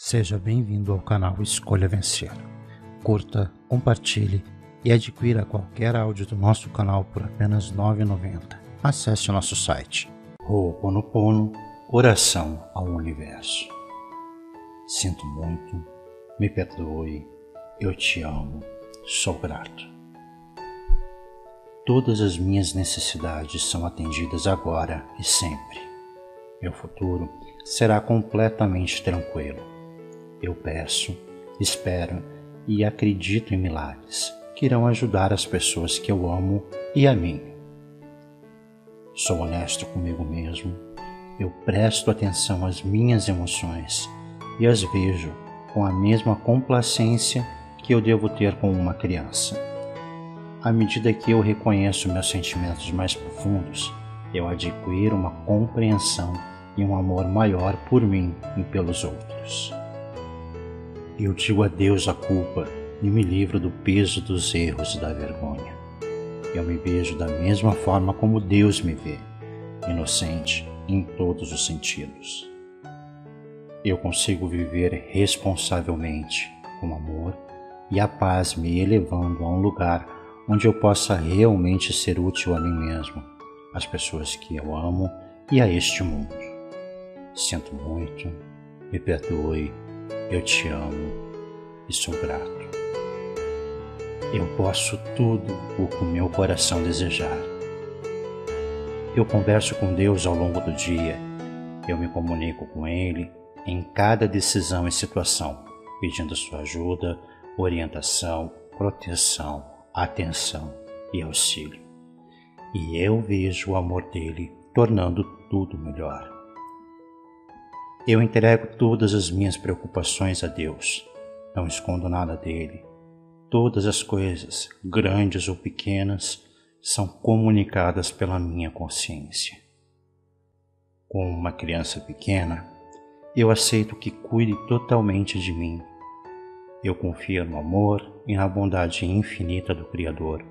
Seja bem-vindo ao canal Escolha Vencer. Curta, compartilhe e adquira qualquer áudio do nosso canal por apenas R$ 9,90. Acesse nosso site. Ho'oponopono, oração ao universo. Sinto muito, me perdoe, eu te amo, sou grato. Todas as minhas necessidades são atendidas agora e sempre. Meu futuro será completamente tranquilo. Eu peço, espero e acredito em milagres que irão ajudar as pessoas que eu amo e a mim. Sou honesto comigo mesmo, eu presto atenção às minhas emoções e as vejo com a mesma complacência que eu devo ter com uma criança. À medida que eu reconheço meus sentimentos mais profundos, eu adquiro uma compreensão e um amor maior por mim e pelos outros. Eu digo adeus à culpa e me livro do peso dos erros e da vergonha. Eu me vejo da mesma forma como Deus me vê, inocente em todos os sentidos. Eu consigo viver responsavelmente, com amor e a paz me elevando a um lugar onde eu possa realmente ser útil a mim mesmo, às pessoas que eu amo e a este mundo. Sinto muito, me perdoe, eu te amo e sou grato. Eu posso tudo o que o meu coração desejar. Eu converso com Deus ao longo do dia. Eu me comunico com Ele em cada decisão e situação, pedindo sua ajuda, orientação, proteção, atenção e auxílio. E eu vejo o amor dele tornando tudo melhor. Eu entrego todas as minhas preocupações a Deus. Não escondo nada dele Todas as coisas, grandes ou pequenas, são comunicadas pela minha consciência. Como uma criança pequena, eu aceito que cuide totalmente de mim. Eu confio no amor e na bondade infinita do Criador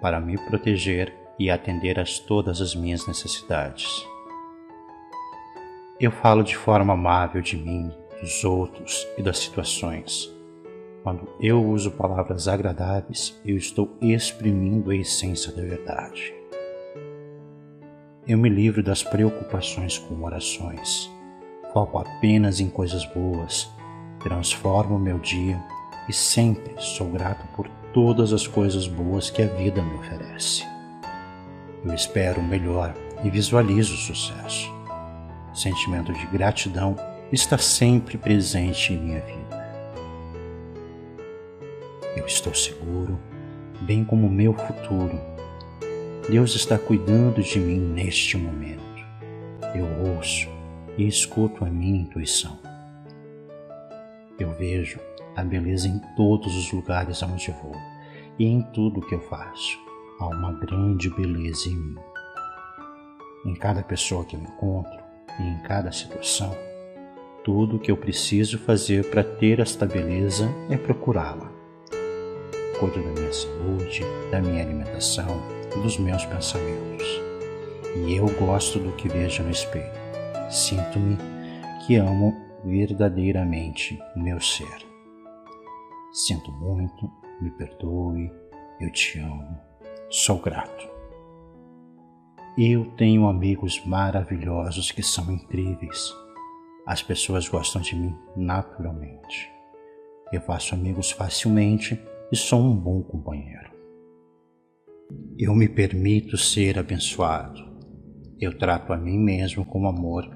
para me proteger e atender a todas as minhas necessidades. Eu falo de forma amável de mim, dos outros e das situações quando eu uso palavras agradáveis, eu estou exprimindo a essência da verdade. Eu me livro das preocupações com orações. Foco apenas em coisas boas. Transformo meu dia e sempre sou grato por todas as coisas boas que a vida me oferece. Eu espero o melhor e visualizo o sucesso. Sentimento de gratidão está sempre presente em minha vida. Eu estou seguro, bem como o meu futuro. Deus está cuidando de mim neste momento. Eu ouço e escuto a minha intuição. Eu vejo a beleza em todos os lugares aonde vou e em tudo que eu faço. Há uma grande beleza em mim. Em cada pessoa que eu encontro e em cada situação, tudo o que eu preciso fazer para ter esta beleza é procurá-la cuido da minha saúde, da minha alimentação, dos meus pensamentos. E eu gosto do que vejo no espelho. Sinto-me que amo verdadeiramente meu ser. Sinto muito, me perdoe, eu te amo, sou grato. Eu tenho amigos maravilhosos que são incríveis. As pessoas gostam de mim naturalmente. Eu faço amigos facilmente e sou um bom companheiro. Eu me permito ser abençoado. Eu trato a mim mesmo com amor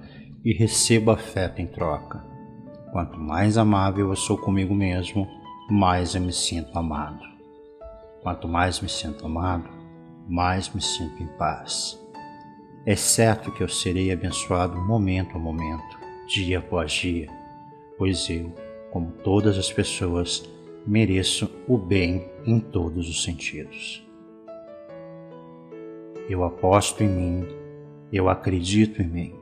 e recebo afeto em troca. Quanto mais amável eu sou comigo mesmo, mais eu me sinto amado. Quanto mais me sinto amado, mais me sinto em paz. É certo que eu serei abençoado momento a momento, dia após dia, pois eu, como todas as pessoas, mereço o bem em todos os sentidos. Eu aposto em mim, eu acredito em mim.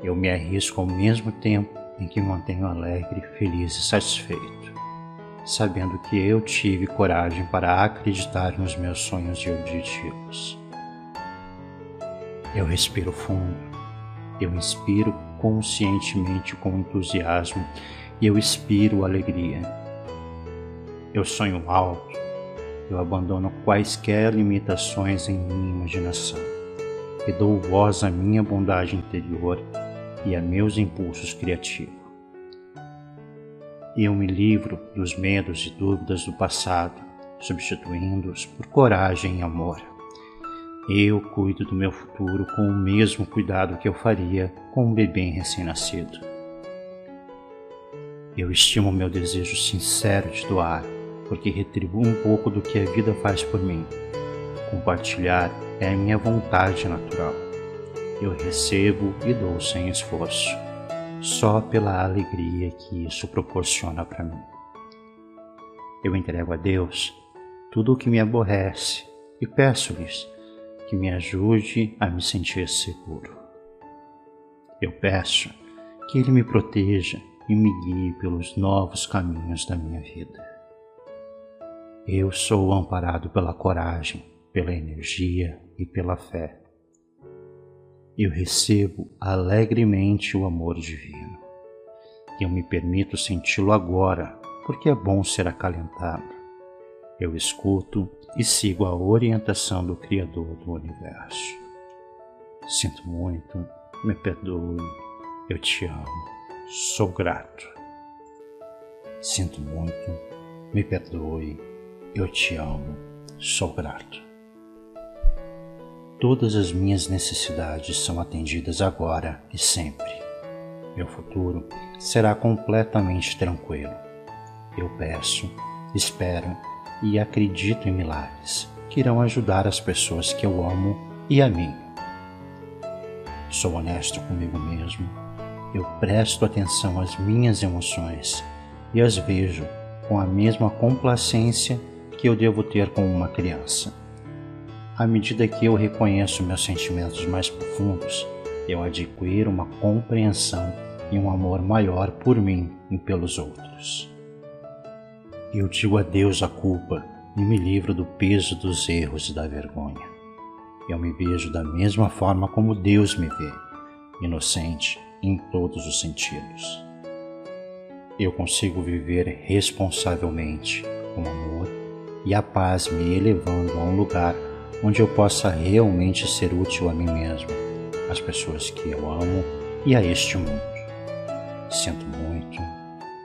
Eu me arrisco ao mesmo tempo em que mantenho alegre, feliz e satisfeito, sabendo que eu tive coragem para acreditar nos meus sonhos e objetivos. Eu respiro fundo, eu inspiro conscientemente com entusiasmo e eu expiro alegria. Eu sonho alto, eu abandono quaisquer limitações em minha imaginação e dou voz à minha bondade interior e a meus impulsos criativos. Eu me livro dos medos e dúvidas do passado, substituindo-os por coragem e amor. Eu cuido do meu futuro com o mesmo cuidado que eu faria com um bebê recém-nascido. Eu estimo meu desejo sincero de doar, porque retribuo um pouco do que a vida faz por mim. Compartilhar é a minha vontade natural. Eu recebo e dou sem esforço, só pela alegria que isso proporciona para mim. Eu entrego a Deus tudo o que me aborrece e peço-lhes que me ajude a me sentir seguro. Eu peço que Ele me proteja e me guie pelos novos caminhos da minha vida. Eu sou amparado pela coragem, pela energia e pela fé. Eu recebo alegremente o amor divino. Eu me permito senti-lo agora, porque é bom ser acalentado. Eu escuto e sigo a orientação do Criador do universo. Sinto muito, me perdoe, eu te amo sou grato. Sinto muito, me perdoe, eu te amo, sou grato. Todas as minhas necessidades são atendidas agora e sempre. Meu futuro será completamente tranquilo. Eu peço, espero e acredito em milagres que irão ajudar as pessoas que eu amo e a mim. Sou honesto comigo mesmo eu presto atenção às minhas emoções e as vejo com a mesma complacência que eu devo ter com uma criança. À medida que eu reconheço meus sentimentos mais profundos, eu adquiro uma compreensão e um amor maior por mim e pelos outros. Eu digo adeus à culpa e me livro do peso dos erros e da vergonha. Eu me vejo da mesma forma como Deus me vê, inocente em todos os sentidos. Eu consigo viver responsavelmente com amor e a paz me elevando a um lugar onde eu possa realmente ser útil a mim mesmo, às pessoas que eu amo e a este mundo. Sinto muito,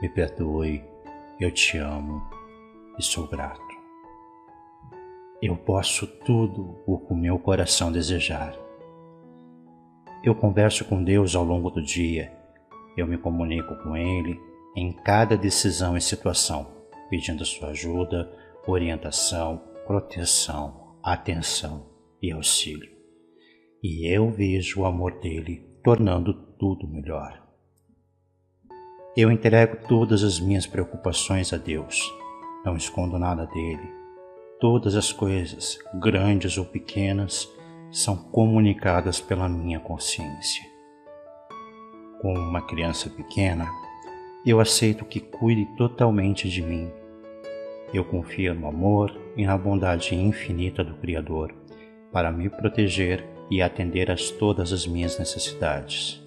me perdoe, eu te amo e sou grato. Eu posso tudo o que o meu coração desejar eu converso com Deus ao longo do dia. Eu me comunico com Ele em cada decisão e situação, pedindo sua ajuda, orientação, proteção, atenção e auxílio. E eu vejo o amor dele tornando tudo melhor. Eu entrego todas as minhas preocupações a Deus. Não escondo nada dele. Todas as coisas, grandes ou pequenas, são comunicadas pela minha consciência. Como uma criança pequena, eu aceito que cuide totalmente de mim. Eu confio no amor e na bondade infinita do Criador para me proteger e atender a todas as minhas necessidades.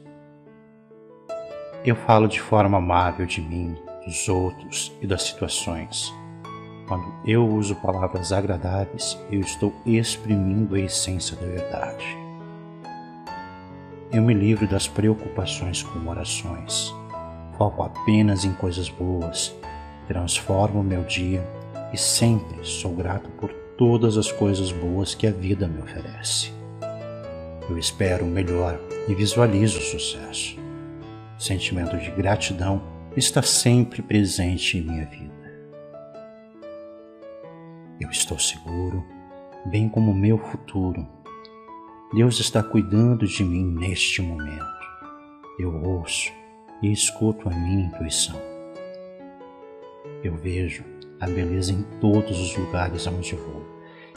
Eu falo de forma amável de mim, dos outros e das situações quando eu uso palavras agradáveis, eu estou exprimindo a essência da verdade. Eu me livro das preocupações com orações. Foco apenas em coisas boas. Transformo meu dia e sempre sou grato por todas as coisas boas que a vida me oferece. Eu espero o melhor e visualizo o sucesso. Sentimento de gratidão está sempre presente em minha vida. Eu estou seguro, bem como o meu futuro. Deus está cuidando de mim neste momento. Eu ouço e escuto a minha intuição. Eu vejo a beleza em todos os lugares aonde vou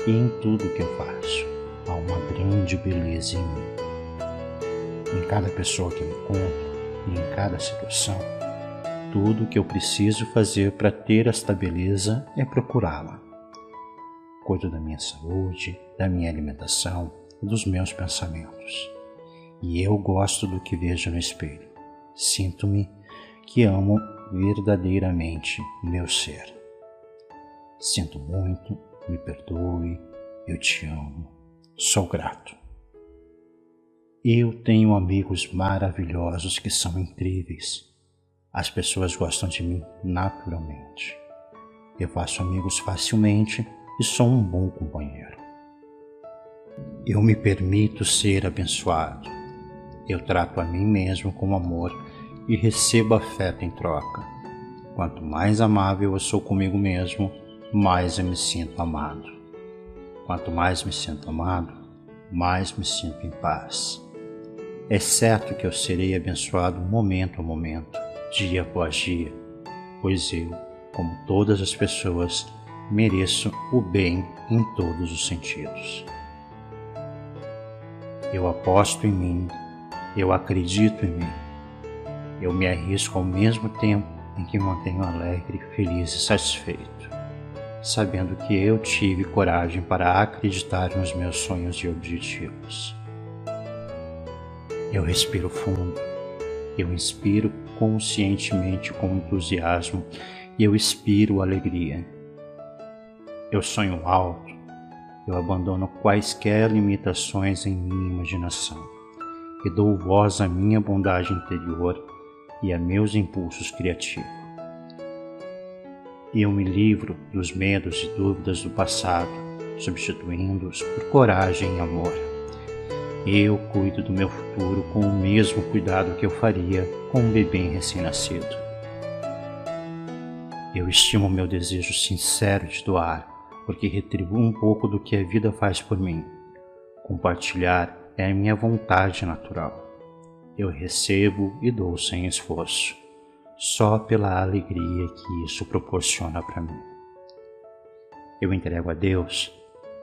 e em tudo que eu faço. Há uma grande beleza em mim. Em cada pessoa que eu encontro e em cada situação, tudo o que eu preciso fazer para ter esta beleza é procurá-la cuido da minha saúde, da minha alimentação dos meus pensamentos. E eu gosto do que vejo no espelho. Sinto-me que amo verdadeiramente meu ser. Sinto muito, me perdoe, eu te amo, sou grato. Eu tenho amigos maravilhosos que são incríveis. As pessoas gostam de mim naturalmente. Eu faço amigos facilmente e sou um bom companheiro. Eu me permito ser abençoado. Eu trato a mim mesmo com amor e recebo afeto em troca. Quanto mais amável eu sou comigo mesmo, mais eu me sinto amado. Quanto mais me sinto amado, mais me sinto em paz. É certo que eu serei abençoado momento a momento, dia após dia, pois eu, como todas as pessoas, mereço o bem em todos os sentidos. Eu aposto em mim, eu acredito em mim, eu me arrisco ao mesmo tempo em que mantenho alegre, feliz e satisfeito, sabendo que eu tive coragem para acreditar nos meus sonhos e objetivos. Eu respiro fundo, eu inspiro conscientemente com entusiasmo e eu expiro alegria. Eu sonho alto, eu abandono quaisquer limitações em minha imaginação e dou voz à minha bondade interior e a meus impulsos criativos. Eu me livro dos medos e dúvidas do passado, substituindo-os por coragem e amor. Eu cuido do meu futuro com o mesmo cuidado que eu faria com um bebê recém-nascido. Eu estimo meu desejo sincero de doar, porque retribuo um pouco do que a vida faz por mim. Compartilhar é a minha vontade natural. Eu recebo e dou sem esforço, só pela alegria que isso proporciona para mim. Eu entrego a Deus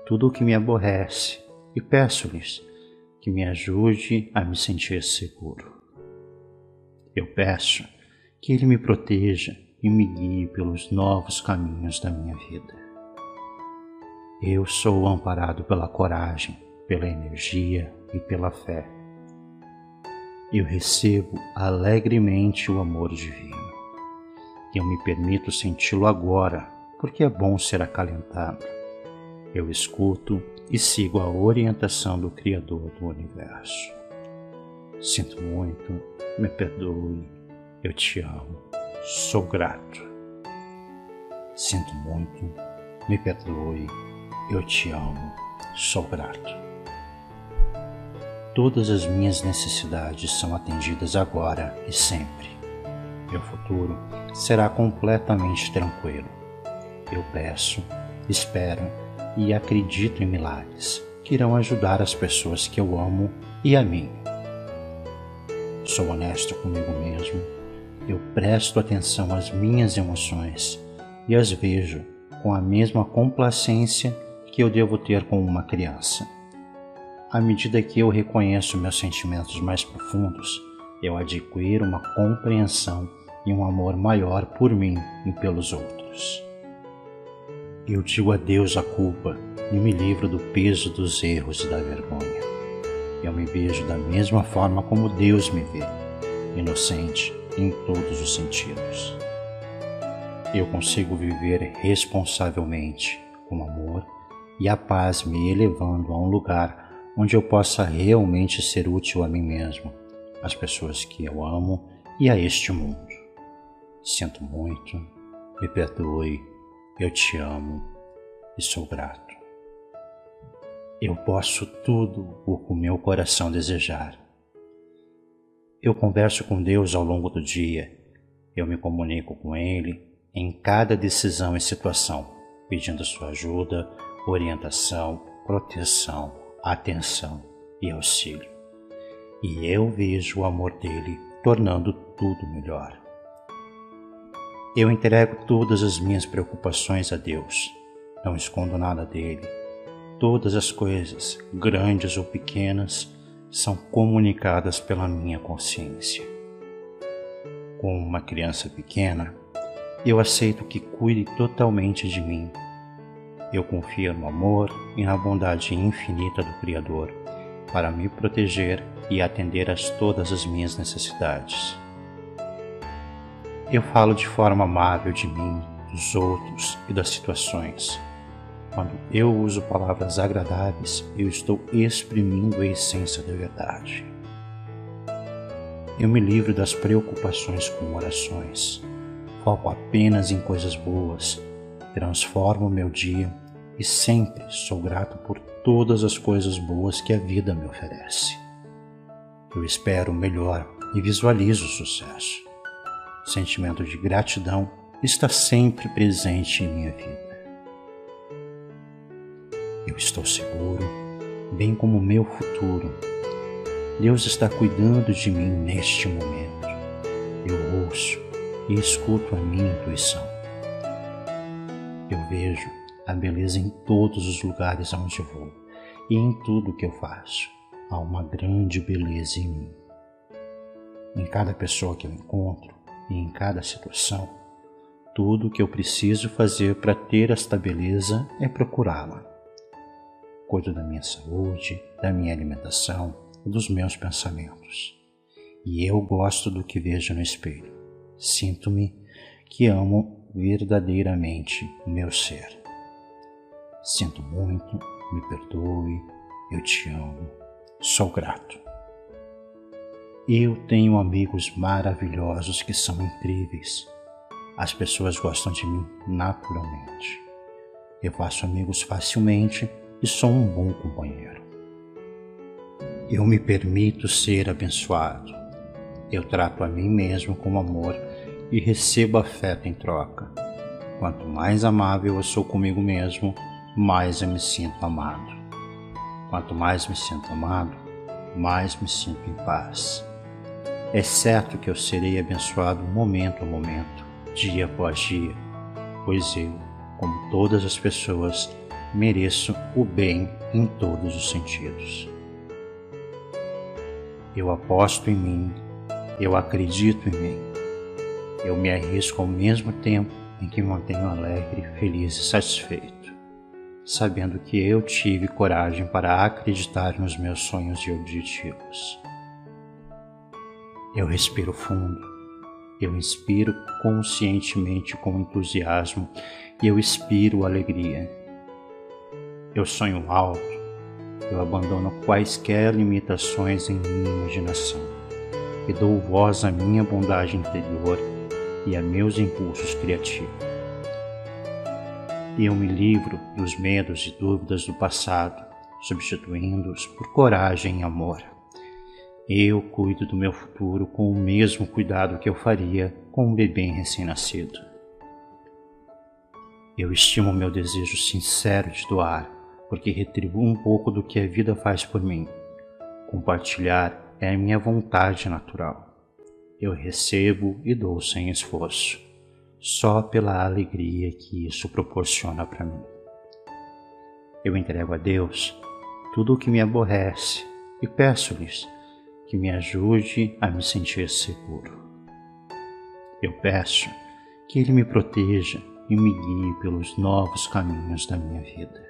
tudo o que me aborrece e peço-lhes que me ajude a me sentir seguro. Eu peço que Ele me proteja e me guie pelos novos caminhos da minha vida. Eu sou amparado pela coragem, pela energia e pela fé. Eu recebo alegremente o amor divino. Eu me permito senti-lo agora, porque é bom ser acalentado. Eu escuto e sigo a orientação do Criador do universo. Sinto muito, me perdoe, eu te amo sou grato. Sinto muito, me perdoe, eu te amo, sou grato. Todas as minhas necessidades são atendidas agora e sempre. Meu futuro será completamente tranquilo. Eu peço, espero e acredito em milagres que irão ajudar as pessoas que eu amo e a mim. Sou honesto comigo mesmo eu presto atenção às minhas emoções e as vejo com a mesma complacência que eu devo ter com uma criança. À medida que eu reconheço meus sentimentos mais profundos, eu adquiro uma compreensão e um amor maior por mim e pelos outros. Eu digo adeus à culpa e me livro do peso dos erros e da vergonha. Eu me vejo da mesma forma como Deus me vê, inocente em todos os sentidos. Eu consigo viver responsavelmente, com amor e a paz me elevando a um lugar onde eu possa realmente ser útil a mim mesmo, às pessoas que eu amo e a este mundo. Sinto muito, me perdoe, eu te amo e sou grato. Eu posso tudo o que o meu coração desejar eu converso com Deus ao longo do dia. Eu me comunico com Ele em cada decisão e situação, pedindo sua ajuda, orientação, proteção, atenção e auxílio. E eu vejo o amor dele tornando tudo melhor. Eu entrego todas as minhas preocupações a Deus. Não escondo nada dele. Todas as coisas, grandes ou pequenas, são comunicadas pela minha consciência. Como uma criança pequena, eu aceito que cuide totalmente de mim. Eu confio no amor e na bondade infinita do Criador para me proteger e atender a todas as minhas necessidades. Eu falo de forma amável de mim, dos outros e das situações. Quando eu uso palavras agradáveis, eu estou exprimindo a essência da verdade. Eu me livro das preocupações com orações. Foco apenas em coisas boas. Transformo meu dia e sempre sou grato por todas as coisas boas que a vida me oferece. Eu espero o melhor e visualizo o sucesso. O sentimento de gratidão está sempre presente em minha vida. Eu estou seguro, bem como o meu futuro. Deus está cuidando de mim neste momento. Eu ouço e escuto a minha intuição. Eu vejo a beleza em todos os lugares aonde vou e em tudo que eu faço. Há uma grande beleza em mim. Em cada pessoa que eu encontro e em cada situação, tudo o que eu preciso fazer para ter esta beleza é procurá-la cuido da minha saúde, da minha alimentação e dos meus pensamentos. E eu gosto do que vejo no espelho. Sinto-me que amo verdadeiramente o meu ser. Sinto muito, me perdoe, eu te amo, sou grato. Eu tenho amigos maravilhosos que são incríveis. As pessoas gostam de mim naturalmente. Eu faço amigos facilmente e sou um bom companheiro. Eu me permito ser abençoado. Eu trato a mim mesmo com amor e recebo afeto em troca. Quanto mais amável eu sou comigo mesmo, mais eu me sinto amado. Quanto mais me sinto amado, mais me sinto em paz. É certo que eu serei abençoado momento a momento, dia após dia, pois eu, como todas as pessoas, mereço o bem em todos os sentidos. Eu aposto em mim, eu acredito em mim. Eu me arrisco ao mesmo tempo em que me mantenho alegre, feliz e satisfeito, sabendo que eu tive coragem para acreditar nos meus sonhos e objetivos. Eu respiro fundo, eu inspiro conscientemente com entusiasmo e eu expiro alegria eu sonho alto, eu abandono quaisquer limitações em minha imaginação e dou voz à minha bondade interior e a meus impulsos criativos. E eu me livro dos medos e dúvidas do passado, substituindo-os por coragem e amor. Eu cuido do meu futuro com o mesmo cuidado que eu faria com um bebê recém-nascido. Eu estimo meu desejo sincero de doar porque retribuo um pouco do que a vida faz por mim. Compartilhar é a minha vontade natural. Eu recebo e dou sem esforço, só pela alegria que isso proporciona para mim. Eu entrego a Deus tudo o que me aborrece e peço-lhes que me ajude a me sentir seguro. Eu peço que Ele me proteja e me guie pelos novos caminhos da minha vida.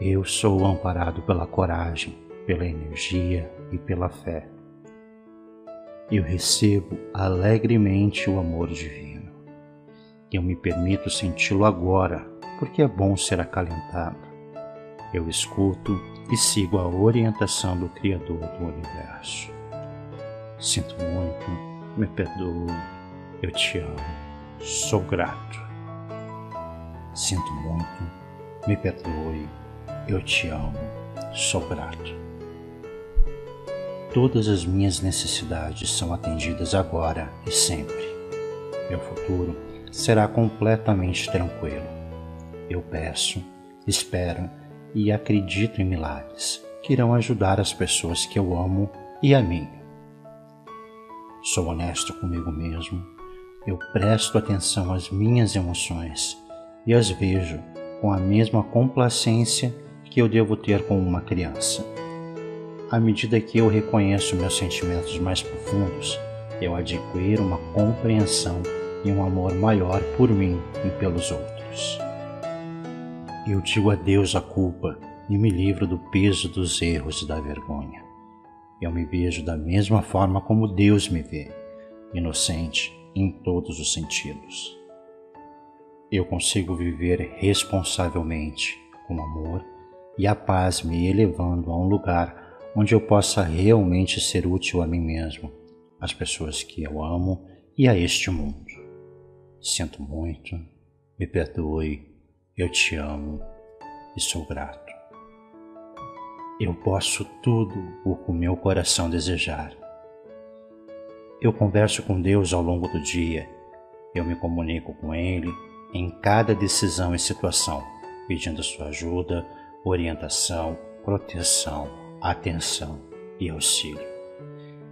Eu sou amparado pela coragem, pela energia e pela fé. Eu recebo alegremente o amor divino. Eu me permito senti-lo agora, porque é bom ser acalentado. Eu escuto e sigo a orientação do Criador do universo. Sinto muito, me perdoe, eu te amo, sou grato. Sinto muito, me perdoe, eu te amo, sou grato. Todas as minhas necessidades são atendidas agora e sempre. Meu futuro será completamente tranquilo. Eu peço, espero e acredito em milagres que irão ajudar as pessoas que eu amo e a mim. Sou honesto comigo mesmo, eu presto atenção às minhas emoções e as vejo com a mesma complacência que eu devo ter com uma criança. À medida que eu reconheço meus sentimentos mais profundos, eu adquiro uma compreensão e um amor maior por mim e pelos outros. Eu digo adeus à culpa e me livro do peso dos erros e da vergonha. Eu me vejo da mesma forma como Deus me vê, inocente em todos os sentidos. Eu consigo viver responsavelmente com amor e a paz me elevando a um lugar onde eu possa realmente ser útil a mim mesmo, às pessoas que eu amo e a este mundo. Sinto muito, me perdoe, eu te amo e sou grato. Eu posso tudo o que o meu coração desejar. Eu converso com Deus ao longo do dia, eu me comunico com Ele em cada decisão e situação, pedindo sua ajuda, orientação, proteção, atenção e auxílio.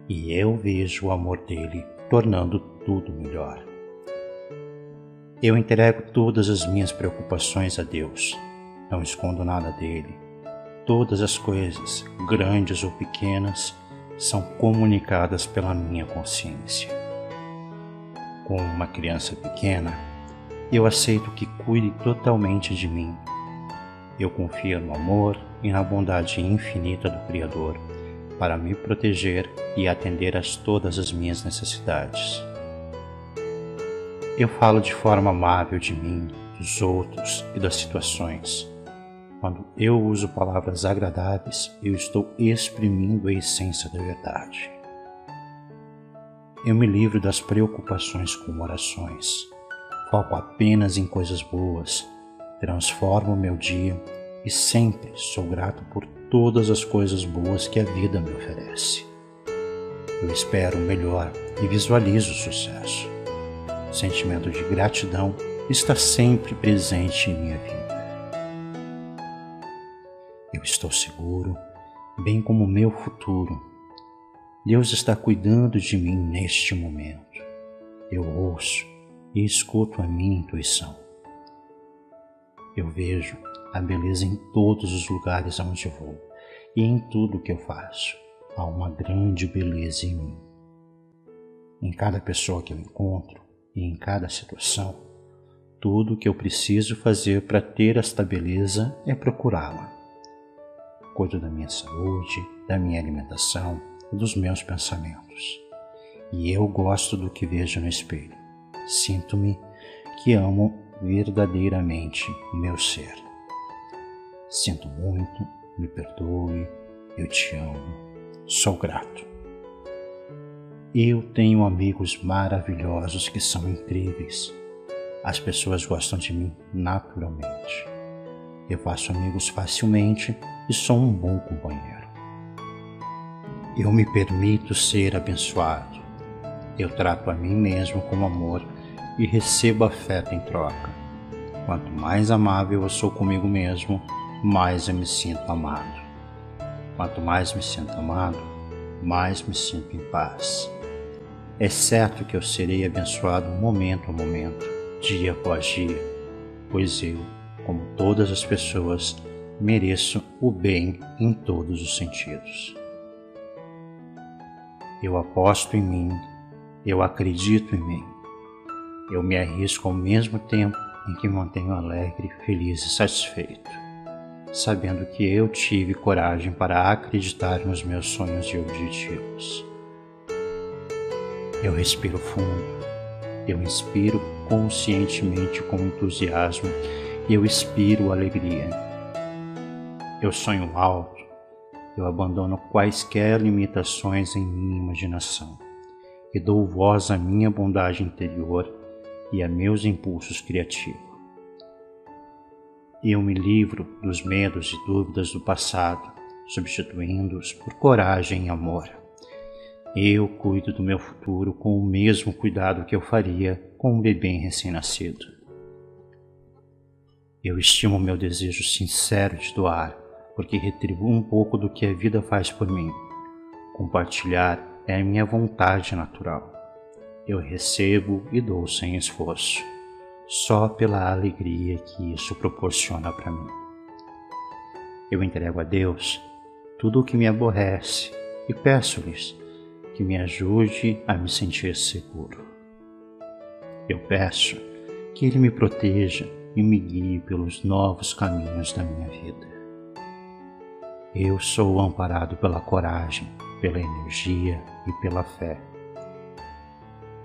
E eu vejo o amor dele tornando tudo melhor. Eu entrego todas as minhas preocupações a Deus, não escondo nada dele. Todas as coisas, grandes ou pequenas, são comunicadas pela minha consciência. Como uma criança pequena, eu aceito que cuide totalmente de mim eu confio no amor e na bondade infinita do Criador para me proteger e atender a todas as minhas necessidades. Eu falo de forma amável de mim, dos outros e das situações. Quando eu uso palavras agradáveis, eu estou exprimindo a essência da verdade. Eu me livro das preocupações com orações. Foco apenas em coisas boas transformo meu dia e sempre sou grato por todas as coisas boas que a vida me oferece. Eu espero o melhor e visualizo o sucesso. O sentimento de gratidão está sempre presente em minha vida. Eu estou seguro, bem como o meu futuro. Deus está cuidando de mim neste momento. Eu ouço e escuto a minha intuição. Eu vejo a beleza em todos os lugares aonde vou e em tudo que eu faço. Há uma grande beleza em mim. Em cada pessoa que eu encontro e em cada situação, tudo o que eu preciso fazer para ter esta beleza é procurá-la. Cuido da minha saúde, da minha alimentação dos meus pensamentos. E eu gosto do que vejo no espelho. Sinto-me que amo verdadeiramente o meu ser. Sinto muito, me perdoe, eu te amo, sou grato. Eu tenho amigos maravilhosos que são incríveis. As pessoas gostam de mim naturalmente. Eu faço amigos facilmente e sou um bom companheiro. Eu me permito ser abençoado. Eu trato a mim mesmo com amor e recebo afeto em troca. Quanto mais amável eu sou comigo mesmo, mais eu me sinto amado. Quanto mais me sinto amado, mais me sinto em paz. É certo que eu serei abençoado momento a momento, dia após dia, pois eu, como todas as pessoas, mereço o bem em todos os sentidos. Eu aposto em mim, eu acredito em mim. Eu me arrisco ao mesmo tempo em que mantenho alegre, feliz e satisfeito, sabendo que eu tive coragem para acreditar nos meus sonhos e objetivos. Eu respiro fundo, eu inspiro conscientemente com entusiasmo e eu expiro alegria. Eu sonho alto, eu abandono quaisquer limitações em minha imaginação e dou voz à minha bondade interior e a meus impulsos criativos. Eu me livro dos medos e dúvidas do passado, substituindo-os por coragem e amor. Eu cuido do meu futuro com o mesmo cuidado que eu faria com um bebê recém-nascido. Eu estimo meu desejo sincero de doar, porque retribuo um pouco do que a vida faz por mim. Compartilhar é a minha vontade natural eu recebo e dou sem esforço, só pela alegria que isso proporciona para mim. Eu entrego a Deus tudo o que me aborrece e peço-lhes que me ajude a me sentir seguro. Eu peço que Ele me proteja e me guie pelos novos caminhos da minha vida. Eu sou amparado pela coragem, pela energia e pela fé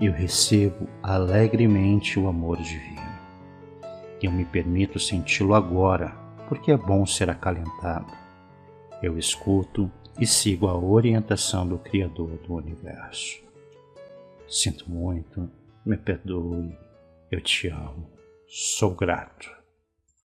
eu recebo alegremente o amor divino. Eu me permito senti-lo agora, porque é bom ser acalentado. Eu escuto e sigo a orientação do Criador do universo. Sinto muito, me perdoe, eu te amo, sou grato.